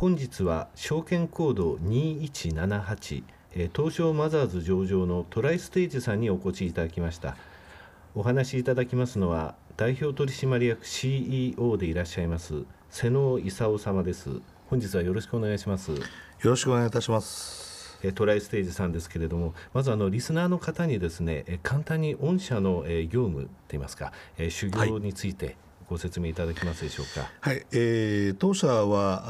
本日は証券コード2178、えー、東証マザーズ上場のトライステージさんにお越しいただきました。お話しいただきますのは代表取締役 CEO でいらっしゃいます瀬野勲様です。本日はよろしくお願いします。よろしくお願いいたします。トライステージさんですけれどもまずあのリスナーの方にですね簡単に御社の業務といいますか修行について、ご説明いただけますでしょうか？はい、えー、当社は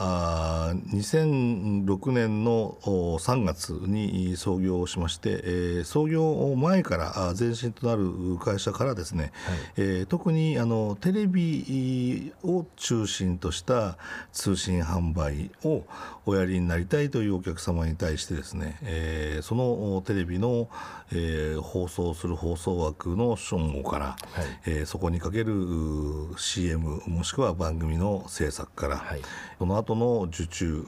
あ2006年の3月に創業しまして、えー、創業前から前身となる会社からですね、はい、えー、特にあのテレビを中心とした通信販売をおやりになりたいというお客様に対してですね、えー、そのテレビの、えー、放送する放送枠の称号から、はい、えー、そこにかける CM もしくは番組の制作から、はい、その後の受注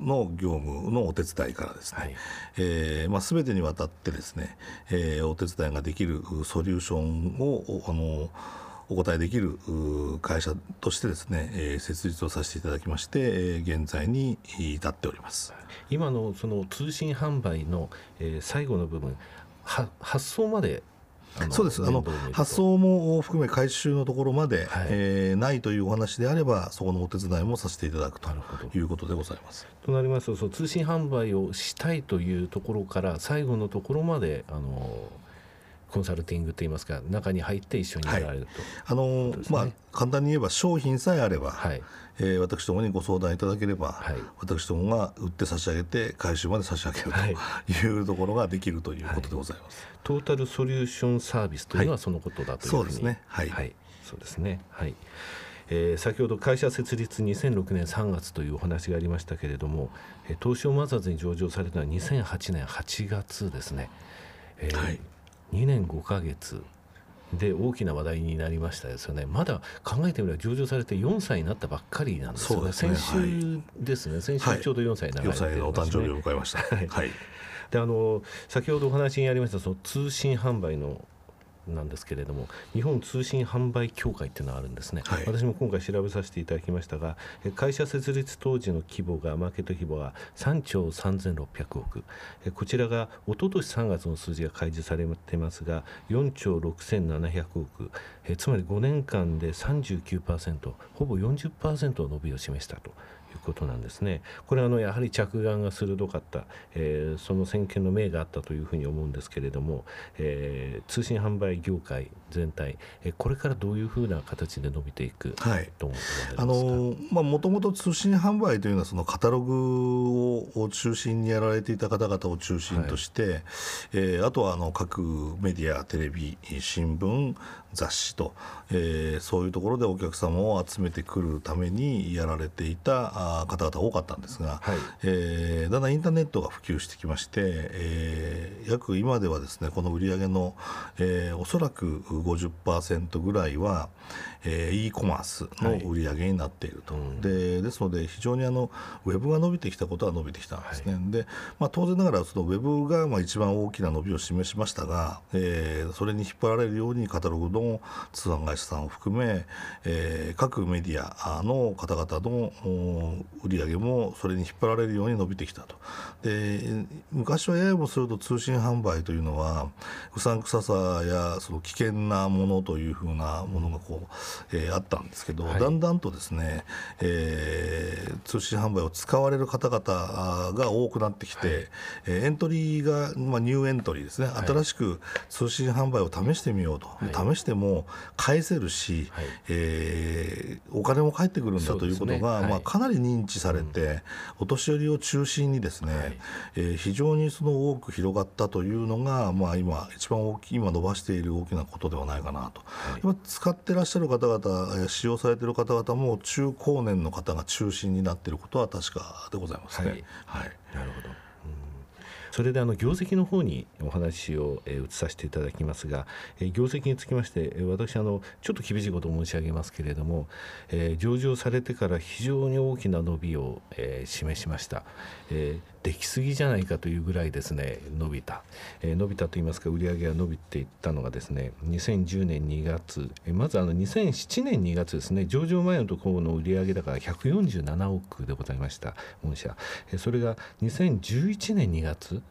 の業務のお手伝いからですね、はい、えー、まあ、全てにわたってですね、えー、お手伝いができるソリューションをあのお答えできる会社としてですね、えー、設立をさせていただきまして、えー、現在に至っております。今のその通信販売の、えー、最後の部分発送までそうです。あの発送も含め回収のところまで、はい、えー、ないというお話であればそこのお手伝いもさせていただくということでございます。となりますとその通信販売をしたいというところから最後のところまであのコンサルティングといいますか中に入って一緒にやられると、はい、あの、ね、まあ簡単に言えば商品さえあれば、はい、えー、私どもにご相談いただければ、はい、私どもが売って差し上げて回収まで差し上げるとい。うところができるということでございます、トータルソリューションサービスというのはそのことだというふうに、そうですね。はい、そうですね。はい。えー、先ほど会社設立2006年3月というお話がありましたけれども、えー、東証マザーズに上場されたのは2008年8月ですね、えー、はい、2年5か月で大きな話題になりましたですよね、まだ考えてみれば上場されて4歳になったばっかりなんですよね、ね。先週ですね、はい、先週ちょうど4歳になられて、ね、4歳のお誕生日を迎えました。はい、であの先ほどお話にありましたその通信販売のなんですけれども日本通信販売協会っていうのがあるんですね、はい、私も今回調べさせていただきましたが会社設立当時の規模がマーケット規模は3兆3600億。こちらが一昨年3月の数字が開示されてますが4兆6700億。つまり5年間で39%ほぼ40%の伸びを示したということなんですね。これはあのやはり着眼が鋭かった、えー、その先見の明があったというふうに思うんですけれども、えー、通信販売業界全体、えー、これからどういうふうな形で伸びていくと思われますか？あのまあもともと通信販売というのはそのカタログを中心にやられていた方々を中心として、はい、えー、あとはあの各メディアテレビ新聞雑誌と、えー、そういうところでお客様を集めてくるためにやられていた方々多かったんですが、はい、えー、だんだんインターネットが普及してきまして、えー、約今ではですねこの売上の、えー、おそらく50%ぐらいは、えー、e コマースの売り上げになっていると、はい、でですので非常にあのウェブが伸びてきたことは伸びてきたんですね、はい、でまあ、当然ながらそのウェブがまあ一番大きな伸びを示しましたが、えー、それに引っ張られるようにカタログの通販会社さんを含め、えー、各メディアの方々の売り上げもそれに引っ張られるように伸びてきたと。で昔はややもすると通信販売というのはうさんくささやその危険なものというふうなものがこうえー、あったんですけど、はい、だんだんとですね、えー、通信販売を使われる方々が多くなってきて、はい、えー、エントリーが、まあ、ニューエントリーですね、はい、新しく通信販売を試してみようと、試しても返せるし、はい、えー、お金も返ってくるんだということが、ね、まあ、かなり認知されて、うん、お年寄りを中心にですね、はい、えー、非常にその多く広がったというのが、まあ、今一番大きい今伸ばしている大きなことではないかなと、今使ってらっしゃる方々使用されている方々も中高年の方が中心になっていることは確かでございますね。はい、はい、なるほど。それであの業績の方にお話を、え移させていただきますが、え業績につきまして、え私あのちょっと厳しいことを申し上げますけれども、え上場されてから非常に大きな伸びを、え示しました、えできすぎじゃないかというぐらいですね伸びた、えー、伸びたといいますか売り上げが伸びていったのがですね2010年2月、えー、まずあの2007年2月ですね上場前のところの売上高が147億でございました御社、えー、それが2011年2月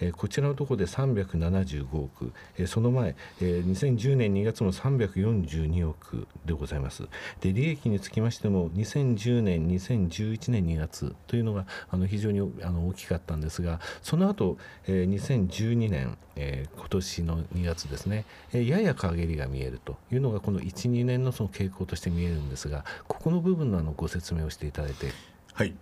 えこちらのところで375億、えその前、え2010年2月も342億でございます。で利益につきましても2010年、2011年2月というのがあの非常にあの大きかったんですが、その後、え2012年、え今年の2月ですね、えやや陰りが見えるというのがこの1、2年のその傾向として見えるんですが、ここの部分のあのご説明をしていただいて。はい、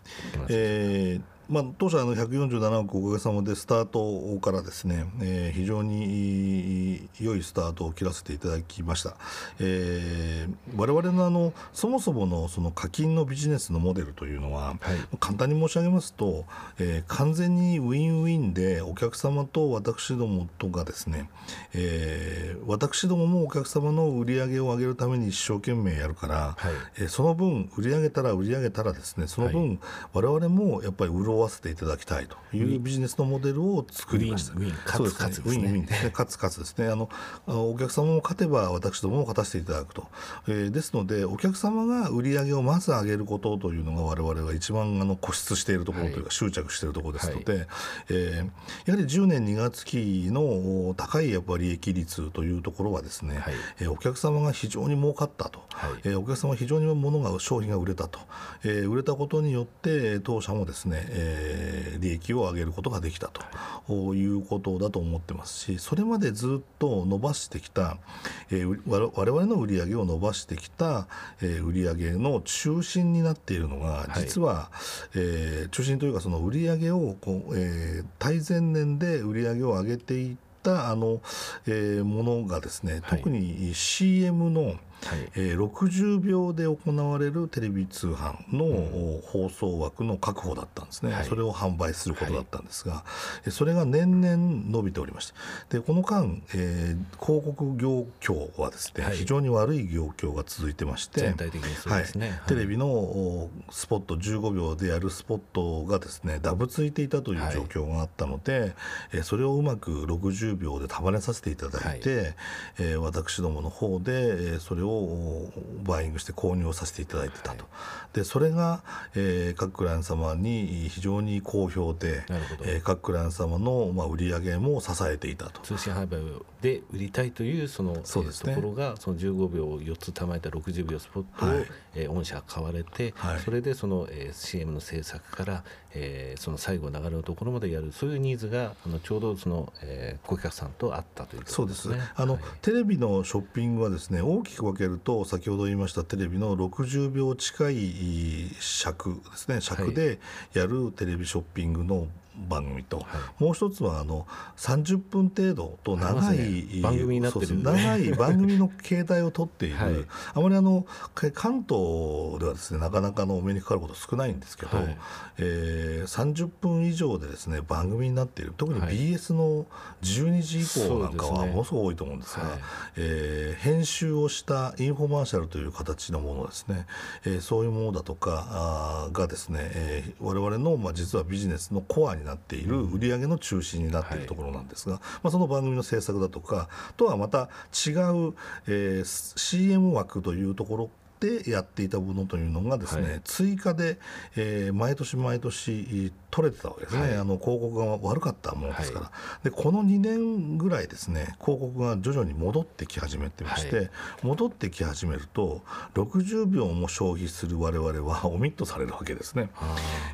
えーまあ、当社の147億おかげさまでスタートからですね、えー、非常に良いスタートを切らせていただきました、えー、我々のあのそもそものその課金のビジネスのモデルというのは、はい、簡単に申し上げますと、えー、完全にウィンウィンでお客様と私どもとがですね、えー、私どももお客様の売り上げを上げるために一生懸命やるから、はい、えー、その分売り上げたら売り上げたらですねその分、はい、我々もやっぱり潤わせていただきたいというビジネスのモデルを作りました。ウィン勝つ勝つですね。ウィンウィンですね。勝つ勝つですね。あのお客様も勝てば私どもも勝たせていただくと。えー、ですのでお客様が売り上げをまず上げることというのが我々が一番あの固執しているところというか、はい、執着しているところですので、はい、えー、やはり10年2月期の高いやっぱり利益率というところはですね、はい、えー、お客様が非常に儲かったと、はい、えー、お客様非常に物が商品が売れたと、えー、売れたことによって当社もですね、えー利益を上げることができたということだと思ってますしそれまでずっと伸ばしてきた、えー、我々の売り上げを伸ばしてきた、えー、売り上げの中心になっているのが実は、はい、えー、中心というかその売り上げをこう、えー、対前年で売り上げを上げていったあの、えー、ものがですね、特に CM の、はい、えー、60秒で行われるテレビ通販の放送枠の確保だったんですね、はい、それを販売することだったんですが、はい、それが年々伸びておりまして。でこの間、えー、広告業況はですね、はい、非常に悪い業況が続いてまして全体的にそうですね、テレビのスポット15秒でやるスポットがですねダブついていたという状況があったので、えー、それをうまく60秒で束ねさせていただいて、はい、えー、私どもの方で、えー、それををバーイングして購入をさせていただいてたと、はい、でそれが、えー、各クライアント様に非常に好評で、えー、各クライアント様の、まあ、売り上げも支えていたと。通信販売で売りたいというそのそうです、ね、ところがその15秒を4つたまえた60秒スポットを、はい、えー、御社買われて、はい、それでその、えー、CM の制作から、えー、その最後流れのところまでやる。そういうニーズがあのちょうどその、えー、顧客さんとあったということですね。そうです。あの、はい、テレビのショッピングはですね大きく分けると先ほど言いましたテレビの60秒近い尺ですね。尺でやるテレビショッピングの番組と、はい、もう一つはあの30分程度と長い、ね、番組になってる、ね、長い番組の形態をとっている、はい、あまりあの関東ではですねなかなかのお目にかかること少ないんですけど、はい、えー、30分以上でですね番組になっている。特に BS の12時以降なんかはものすごく多いと思うんですが、はい、えー、編集をしたインフォマーシャルという形のものですね、えー、そういうものだとかあがですね、えー、我々の、まあ、実はビジネスのコアになっている売り上げの中心になっているところなんですが、はい、まあ、その番組の制作だとかとはまた違う、えー、CM 枠というところでやっていたものというのがですね、はい、追加で、えー、毎年毎年取れてたわけですね、はい、あの広告が悪かったものですから、はい、でこの2年ぐらいですね広告が徐々に戻ってき始めてまして、戻ってき始めると60秒も消費する我々は オミットされるわけですね、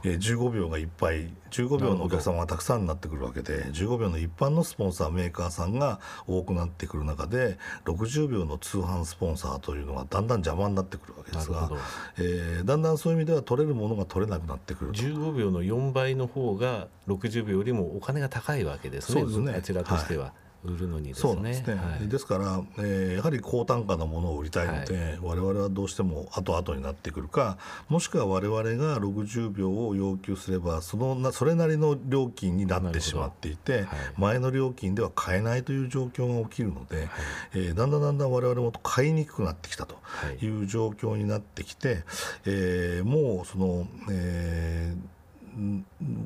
えー、15秒がいっぱい15秒のお客様がたくさんになってくるわけで15秒の一般のスポンサーメーカーさんが多くなってくる中で60秒の通販スポンサーというのがだんだん邪魔になってくるわけですが、えー、だんだんそういう意味では取れるものが取れなくなってくる15秒の4倍の方が60秒よりもお金が高いわけですね。そうですね。あちらとしては。はい。売るのにですね。ですね。はい、ですから、えー、やはり高単価なものを売りたいので、はい、我々はどうしても後々になってくるか、もしくは我々が60秒を要求すれば、そのなそれなりの料金になってしまっていて、はい、前の料金では買えないという状況が起きるので、はい、えー、だんだんだんだん我々も買いにくくなってきたという状況になってきて、えー、もうその、えー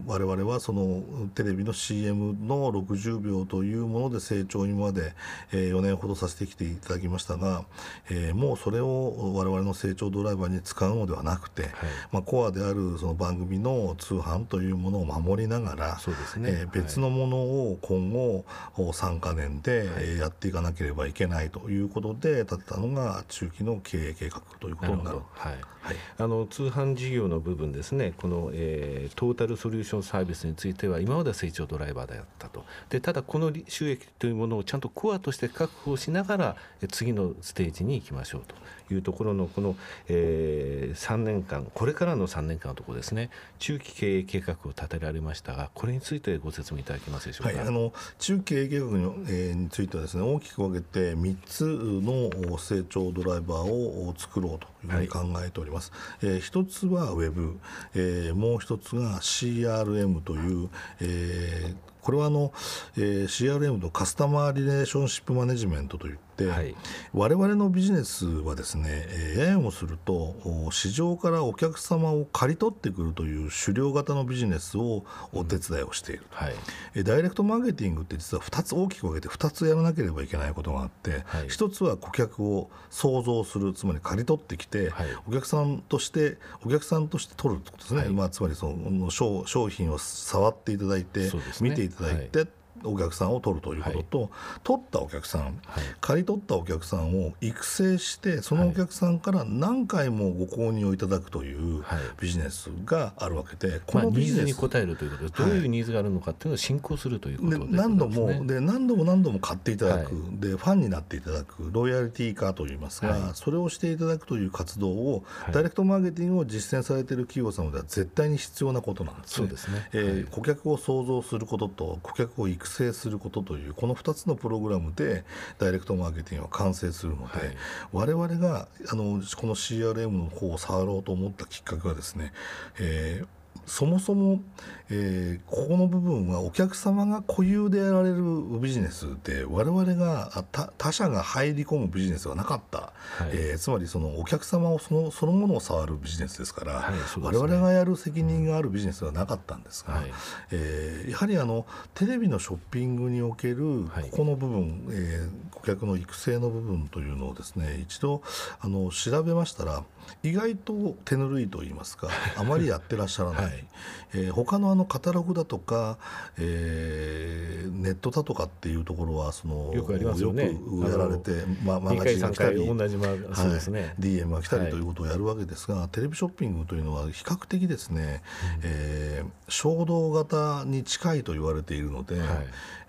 我々はそのテレビの CM の60秒というもので成長今まで、えー、4年ほどさせてきていただきましたが、えー、もうそれを我々の成長ドライバーに使うのではなくて、はい、まあ、コアであるその番組の通販というものを守りながらそうですね、えー、別のものを今後3か年でやっていかなければいけないということで立てたのが中期の経営計画ということになる。はいはい、あの通販事業の部分ですね、この、えー、トータルソリューションサービスについては、今までは成長ドライバーであったと、でただ、この収益というものをちゃんとコアとして確保しながら、次のステージに行きましょうと。いうところのこの、えー、3年間これからの3年間のところですね。中期経営計画を立てられましたがこれについてご説明いただけますでしょうか、はい、あの中期経営計画に,、えー、についてはですね大きく分けて3つの成長ドライバーを作ろうというふうに考えております、はい、えー、1つはウェブ、えー、もう1つが CRM という、えーこれはあの、えー、CRM のカスタマーリレーションシップマネジメントといって、はい、我々のビジネスはですね、えー、ややもすると市場からお客様を刈り取ってくるという狩猟型のビジネスをお手伝いをしている、うんはい、えー、ダイレクトマーケティングって実は2つ大きく分けて2つやらなければいけないことがあって、はい、1つは顧客を創造するつまり刈り取ってきて、はい、お客さんとしてお客さんとして取るってことですね、まあ、つまりその商商品を触っていただいて、ね、見ていただいて、お客さんを取るということと、はい、取ったお客さん、はい、借り取ったお客さんを育成してそのお客さんから何回もご購入をいただくというビジネスがあるわけで、はい、このビジネス、まあ、ニーズに応えるということでどういうニーズがあるのかっていうのを進行するということで、ね、何度もで何度も何度も買っていただく、でファンになっていただく。ロイヤリティ化といいますが、それをしていただくという活動を、ダイレクトマーケティングを実践されている企業様では絶対に必要なことなんですね。そうですね、えー、顧客を創造することと顧客を育成することというこの2つのプログラムでダイレクトマーケティングは完成するので、はい、我々があのこの CRM の方を触ろうと思ったきっかけはですね、えー、そもそも、えー、ここの部分はお客様が固有でやられるビジネスで我々が他社が入り込むビジネスはなかった、はい、えー、つまりそのお客様をそのそのものを触るビジネスですから、はいね、我々がやる責任があるビジネスはなかったんですが、はい、えー、やはりあのテレビのショッピングにおけるここの部分、はい、えー、顧客の育成の部分というのをですね一度あの調べましたら意外と手ぬるいと言いますか あまりやってらっしゃらない、はいえー、他のあのカタログだとか、えー、ネットだとかっていうところはそのよくやね。やられて、ま、マガジンが来たりね、はい、DM が来たりということをやるわけですが、はい、テレビショッピングというのは比較的ですね、うん、えー、衝動型に近いと言われているので、はい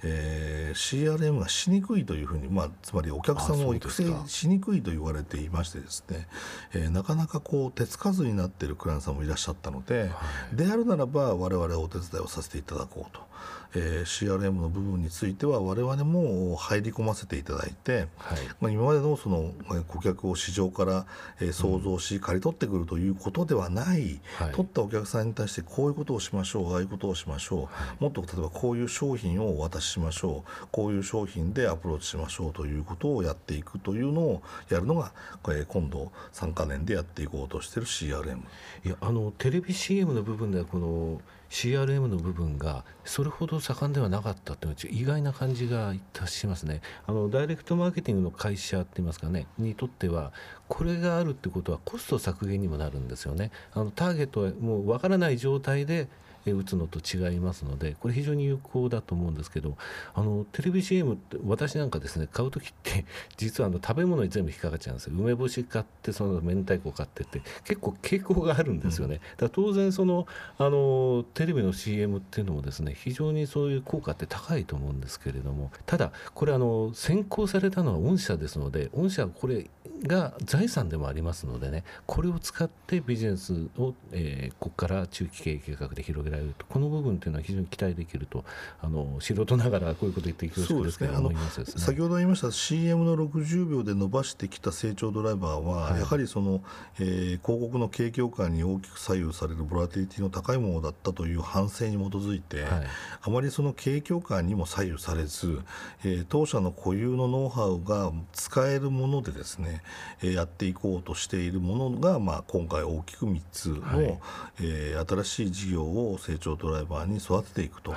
えー、CRM がしにくいというふうに、まあ、つまりお客さんを育成しにくいと言われていましてですね、えー、なかなかこう手つかずになっているクライアントさんもいらっしゃったので、はい、であるならば我々はお手伝いをさせていただこうと。えー、CRM の部分については我々も入り込ませていただいて、はい、まあ、今までのその顧客を市場から、えー、創造し、借り取ってくるということではない、はい、取ったお客さんに対してこういうことをしましょうああいうことをしましょう、はい、もっと例えばこういう商品をお渡ししましょうこういう商品でアプローチしましょうということをやっていくというのをやるのが、えー、今度3か年でやっていこうとしている CRM。いやあのテレビ CM の部分ではこの CRM の部分がそれほど盛んではなかったというのは意外な感じがいたしますね。あのダイレクトマーケティングの会社って言いますかねにとってはこれがあるってことはコスト削減にもなるんですよね。あのターゲットはもう分からない状態で打つのと違いますのでこれ非常に有効だと思うんですけどあのテレビ CM って私なんかですね買う時って 実はあの食べ物に全部引っかかっちゃうんですよ。梅干し買ってその明太子買ってって結構傾向があるんですよね、だから当然そのあのテレビの CM っていうのもですね非常にそういう効果って高いと思うんですけれどもただこれあの先行されたのは御社ですので御社はこれが財産でもありますのでねこれを使ってビジネスを、えー、ここから中期経営計画で広げられると。この部分というのは非常に期待できると。あの素人ながらこういうこと言って恐縮ですけど先ほど言いました CM の60秒で伸ばしてきた成長ドライバーは、はい、やはりその、えー、広告の景況感に大きく左右されるボラティリティの高いものだったという反省に基づいて、はい、あまりその景況感にも左右されず、えー、当社の固有のノウハウが使えるものでですねえやっていこうとしているものが、まあ、今回大きく3つの、はい、えー、新しい事業を成長ドライバーに育てていくと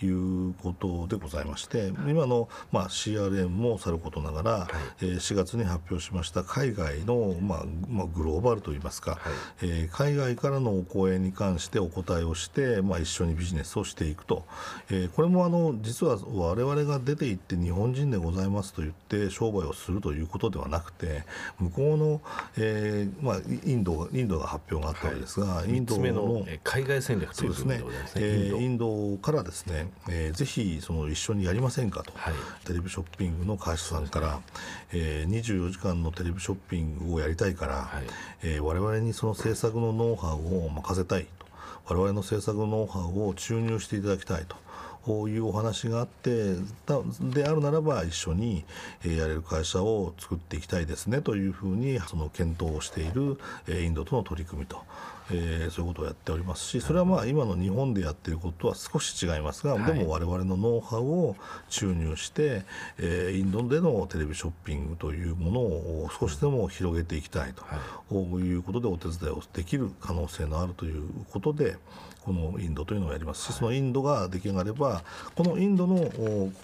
い。うことでございまして、はい、今の、まあ、CRM もさることながら、はい、えー、4月に発表しました海外の、まあまあ、グローバルといいますか、はい、えー、海外からのお声に関してお答えをして、まあ、一緒にビジネスをしていくと、えー、これもあの実は我々が出ていって日本人でございますと言って商売をするということではなくて向こうの、えーまあ、インドインドが発表があったわけですが、はい、インドの海外戦略というですね、えー、インド。からですね、えー、ぜひその一緒にやりませんかと、はい、テレビショッピングの会社さんから、えー、24時間のテレビショッピングをやりたいから、はい。えー、我々にその制作のノウハウを任せたいと。我々の制作のノウハウを注入していただきたいと。こういうお話があってであるならば一緒にやれる会社を作っていきたいですねというふうにその検討をしているインドとの取り組みとえー、そういうことをやっておりますしそれはまあ今の日本でやっていることは少し違いますが、はい、でも我々のノウハウを注入して、えー、インドでのテレビショッピングというものを少しでも広げていきたいと、はい、いうことでお手伝いをできる可能性のあるということでこのインドというのをやります。し、はい、そのインドが出来上がればこのインドの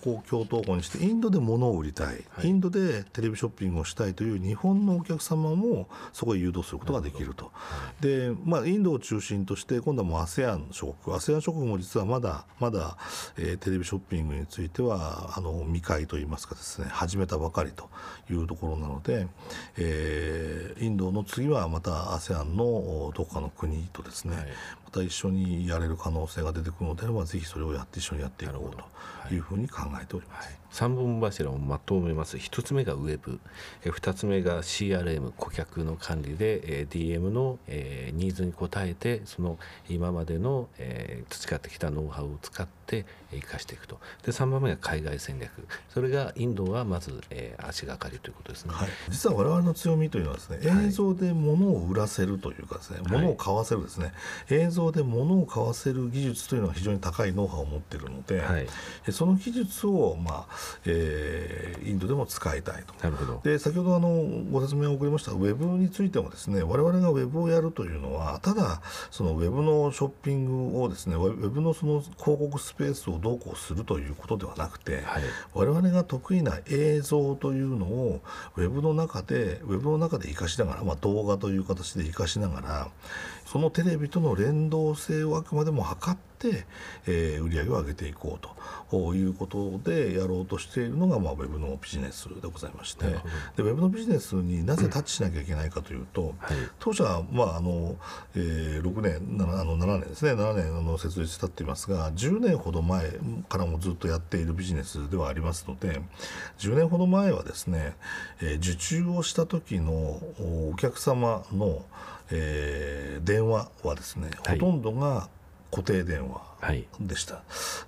こ共闘語にしてインドで物を売りたい、インドでテレビショッピングをしたいという日本のお客様もそこへ誘導することができると。でまあ、インドを中心として今度はもう ASEAN 諸国。ASEAN 諸国も実はまだまだ、えー、テレビショッピングについてはあの未開といいますかですね始めたばかりというところなので、えー、インドの次はまた ASEAN のどこかの国とですね、はい、また一緒にやれる可能性が出てくるのであればぜひそれをやって一緒にやっていこうというふうに考えております。はい3本柱をまとめます。1つ目がウェブ。2つ目が CRM 顧客の管理で DM のニーズに応えてその今までの培ってきたノウハウを使って生かしていくと。で3番目が海外戦略。それがインドはまず足がかりということですね、はい、実は我々の強みというのはですね映像で物を売らせるというかですね、はい、物を買わせるですね。映像で物を買わせる技術というのは非常に高いノウハウを持っているので、はい、その技術をまあえー、インドでも使いたいと。なるほどで先ほどあのご説明を送りましたウェブについてもですね我々がウェブをやるというのはただそのウェブのショッピングをですねウェブのその広告スペースをどうこうするということではなくて、はい、我々が得意な映像というのをウェブの中でウェブの中で生かしながら、まあ、動画という形で生かしながらそのテレビとの連動性をあくまでも測って、えー、売り上げを上げていこうということでやろうとしているのが、まあ、ウェブのビジネスでございまして。でウェブのビジネスになぜタッチしなきゃいけないかというと、はい、当社は、まああのえー、6年7あの7年ですね。7年の設立したっていますが10年ほど前からもずっとやっているビジネスではありますので10年ほど前はですね、えー、受注をした時のお客様のえー、電話はですね、ほとんどが固定電話でした、は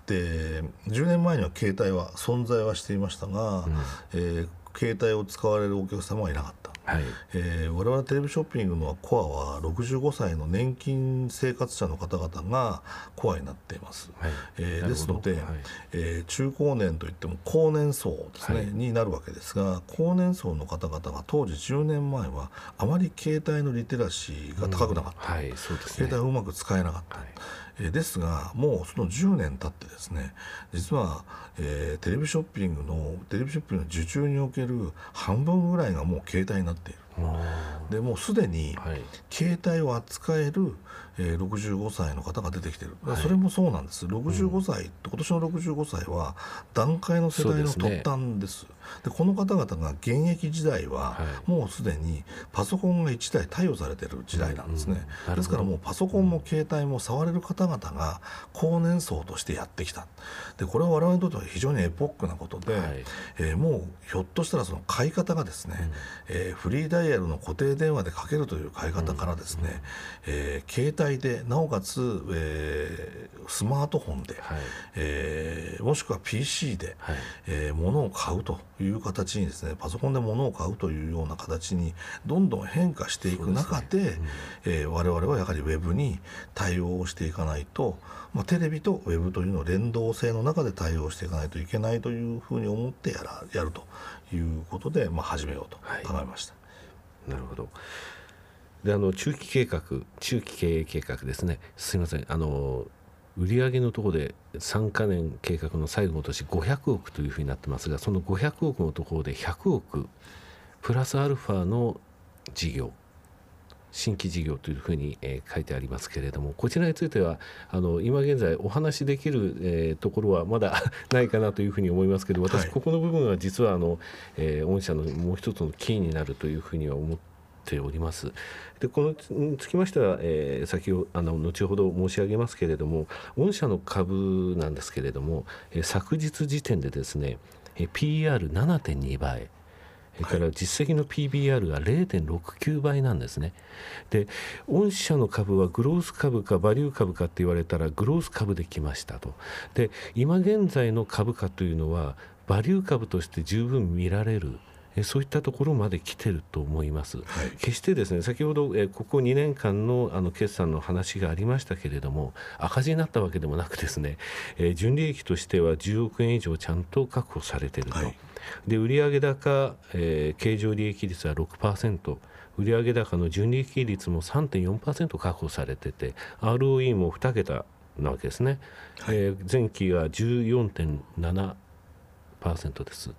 い、で10年前には携帯は存在はしていましたが、うん、えー、携帯を使われるお客様はいなかった。はい。えー、我々テレビショッピングのコアは65歳の年金生活者の方々がコアになっています、はい、えー、ですので、はい、えー、中高年といっても高年層ですね、はい、になるわけですが高年層の方々が当時10年前はあまり携帯のリテラシーが高くなかった、うんはい。そうですね、携帯をうまく使えなかった。はいえですがもうその10年経ってですね実は、えー、テレビショッピングのテレビショッピングの受注における半分ぐらいがもう携帯になっている。でもうすでに携帯を扱える、えー、65歳の方が出てきてる、はい、それもそうなんです。65歳、うん、今年の65歳は段階の世代の突端です。でこの方々が現役時代は、もうすでにパソコンが1台貸与されてる時代なんですね、うんうん、ですからもうパソコンも携帯も触れる方々が高年層としてやってきた。でこれは我々にとっては非常にエポックなことで、はい、えー、もうひょっとしたらその買い方がですね、うん、えー、フリーダイヤルの固定電話でかけるという買い方からですね、うん、えー、携帯でなおかつ、えー、スマートフォンで、はい、えー、もしくは PC で、はい、えー、物を買うという形にですねパソコンで物を買うというような形にどんどん変化していく中でで、ね。うん、えー、我々はやはりウェブに対応していかないと、まあ、テレビとウェブというのを連動性の中で対応していかないといけないというふうに思ってやらやるということで、まあ、始めようと考えました。はいなるほど。であの中期計画中期経営計画ですね。すみません。あの売上のところで3か年計画の最後の年500億というふうになってますがその500億のところで100億プラスアルファの事業。新規事業というふうに、えー、書いてありますけれどもこちらについてはあの今現在お話しできる、えー、ところはまだ ないかなというふうに思いますけど私、ここの部分は実はあの、えー、御社のもう一つのキーになるというふうには思っております。でこのにつきましては、えー、先ほあの後ほど申し上げますけれども御社の株なんですけれども、えー、昨日時点でですね PR7.2 倍それから実績の PBR が0.69倍なんですね。で、御社の株はグロース株かバリュー株かって言われたらグロース株で来ましたと。で、今現在の株価というのはバリュー株として十分見られる。そういったところまで来てると思います、はい、決してですね先ほどえここ2年間のあの決算の話がありましたけれども赤字になったわけでもなくですね、えー、純利益としては10億円以上ちゃんと確保されていると。はいで売上高、えー、経常利益率は6%売上高の純利益率も3.4%確保されてて ROE も2桁なわけですね、はい、えー、前期が14.7%です。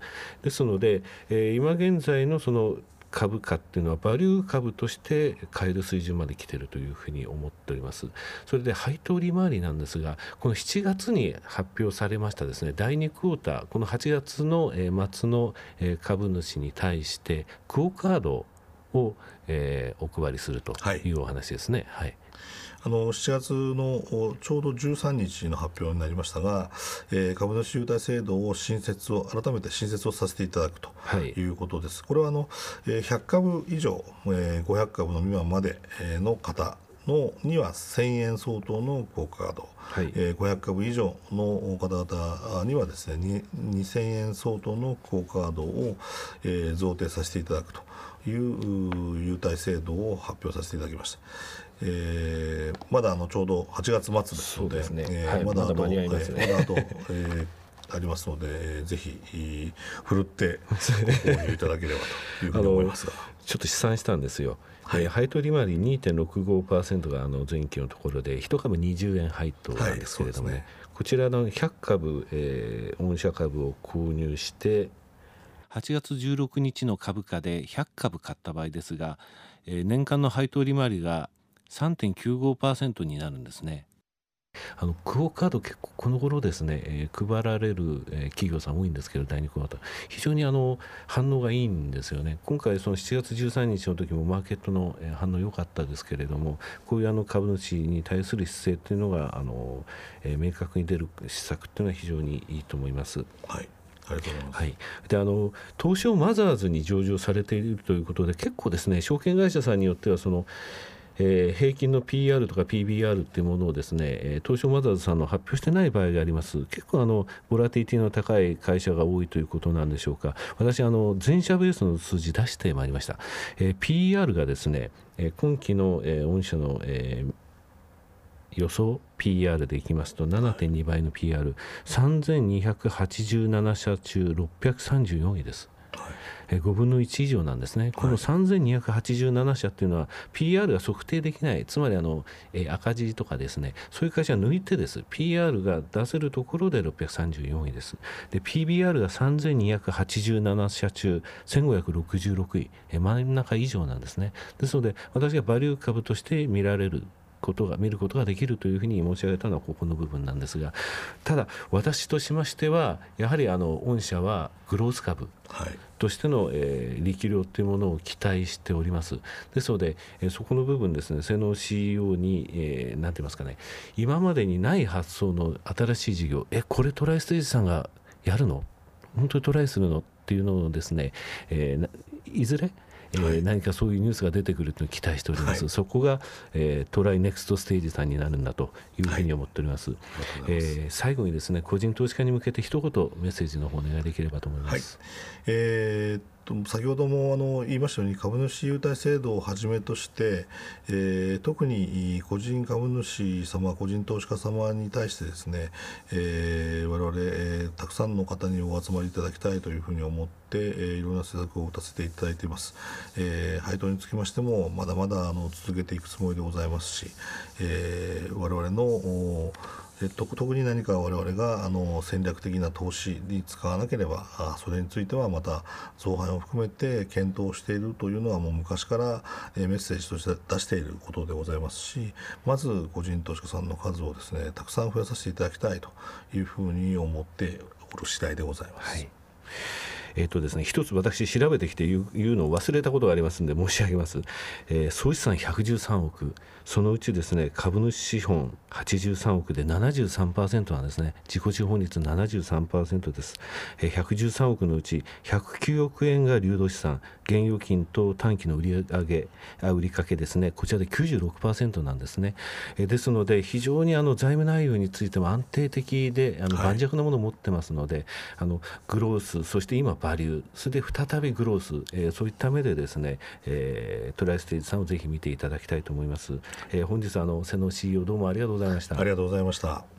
ですので、えー、今現在のその株価っていうのはバリュー株として買える水準まで来ているというふうに思っておりますそれで配当利回りなんですがこの7月に発表されましたですね第2クォーターこの8月の末の株主に対してクオカードを、お配りするというお話ですね。はい、はいあの7月のちょうど13日の発表になりましたが、えー、株主優待制度を新設を改めて新設をさせていただくということです。はい、これはあの、えー、100株以上、えー、500株の未満までの方のには1000円相当のクオカード、はい、えー、500株以上の方々にはですね2000円相当のクオカードを、えー、贈呈させていただくという優待制度を発表させていただきました。えー、まだあのちょうど8月末ですので、ね。えーはい、まだあと、ね、まだあと、えー、ありますので、えー、ぜひふるってご購入いただければというふうに思いますが ちょっと試算したんですよ、はい。えー、配当利回り2.65%があの前期のところで1株20円配当なんですけれどもね。はいね、こちらの100株、えー、御社株を購入して8月16日の株価で100株買った場合ですが、えー、年間の配当利回りが3.95%になるんですね。あのクオ・カード結構この頃ですね、えー、配られる、えー、企業さん多いんですけど第2クォーター非常にあの反応がいいんですよね今回その7月13日の時もマーケットの、えー、反応良かったですけれどもこういうあの株主に対する姿勢というのがあの、えー、明確に出る施策というのは非常にいいと思います。はいありがとうございます。はい、であの東証マザーズに上場されているということで結構ですね証券会社さんによってはそのえー、平均の PR とか PBR っていうものをですね、東証マザーズさんの発表してない場合があります。結構あのボラティティの高い会社が多いということなんでしょうか。私あの全社ベースの数字出してまいりました。えー、PR がですね、今期の、えー、御社の、えー予想 PR でいきますと7.2倍の PR3287 社中634位です。5分の1以上なんですね、この3287社っていうのは、PR が測定できない、つまりあの、え赤字とかですね、そういう会社は抜いてです、PR が出せるところで634位です。で、PBR が3287社中、1566位、え真ん中以上なんですね。ですので、私がバリュー株として見られることが見ることができるというふうに申し上げたのはここの部分なんですがただ私としましてはやはりあの御社はグロース株としての、えー、力量というものを期待しております。ですので、えー、そこの部分ですね瀬能 CEO に、えー、なんて言いますかね今までにない発想の新しい事業えこれトライステージさんがやるの？本当にトライするの？っていうのをですね、えー、いずれえー、何かそういうニュースが出てくると期待しております、はい、そこが、えー、トライネクストステージさんになるんだというふうに思っております、はい、えー、最後にですね個人投資家に向けて一言メッセージの方お願いできればと思います、はい、えー先ほどもあの言いましたように株主優待制度をはじめとして、えー、特に個人株主様個人投資家様に対してですね、えー、我々、えー、たくさんの方にお集まりいただきたいというふうに思って、えー、いろんな施策を打たせていただいています、えー、配当につきましてもまだまだあの続けていくつもりでございますし、えー、我々のえ特に何か我々があの戦略的な投資に使わなければあそれについてはまた増配を含めて検討しているというのはもう昔からメッセージとして出していることでございますしまず個人投資家さんの数をですねたくさん増やさせていただきたいというふうに思っておる次第でございます。はいえーとですね、一つ私調べてきて言う言うのを忘れたことがありますので申し上げます、えー、総資産113億。そのうちですね株主資本83億で73%なんですね。自己資本率73%です、えー、113億のうち109億円が流動資産。現預金と短期の売り上げあ売りかけですね。こちらで96%なんですね、えー、ですので非常にあの財務内容についても安定的であの盤石なものを持ってますので、はい、あのグロースそして今バリュー。それで再びグロース、えー、そういった目でですね、えー、トライステージさんをぜひ見ていただきたいと思います、えー、本日あの瀬野 CEO どうもありがとうございました。ありがとうございました。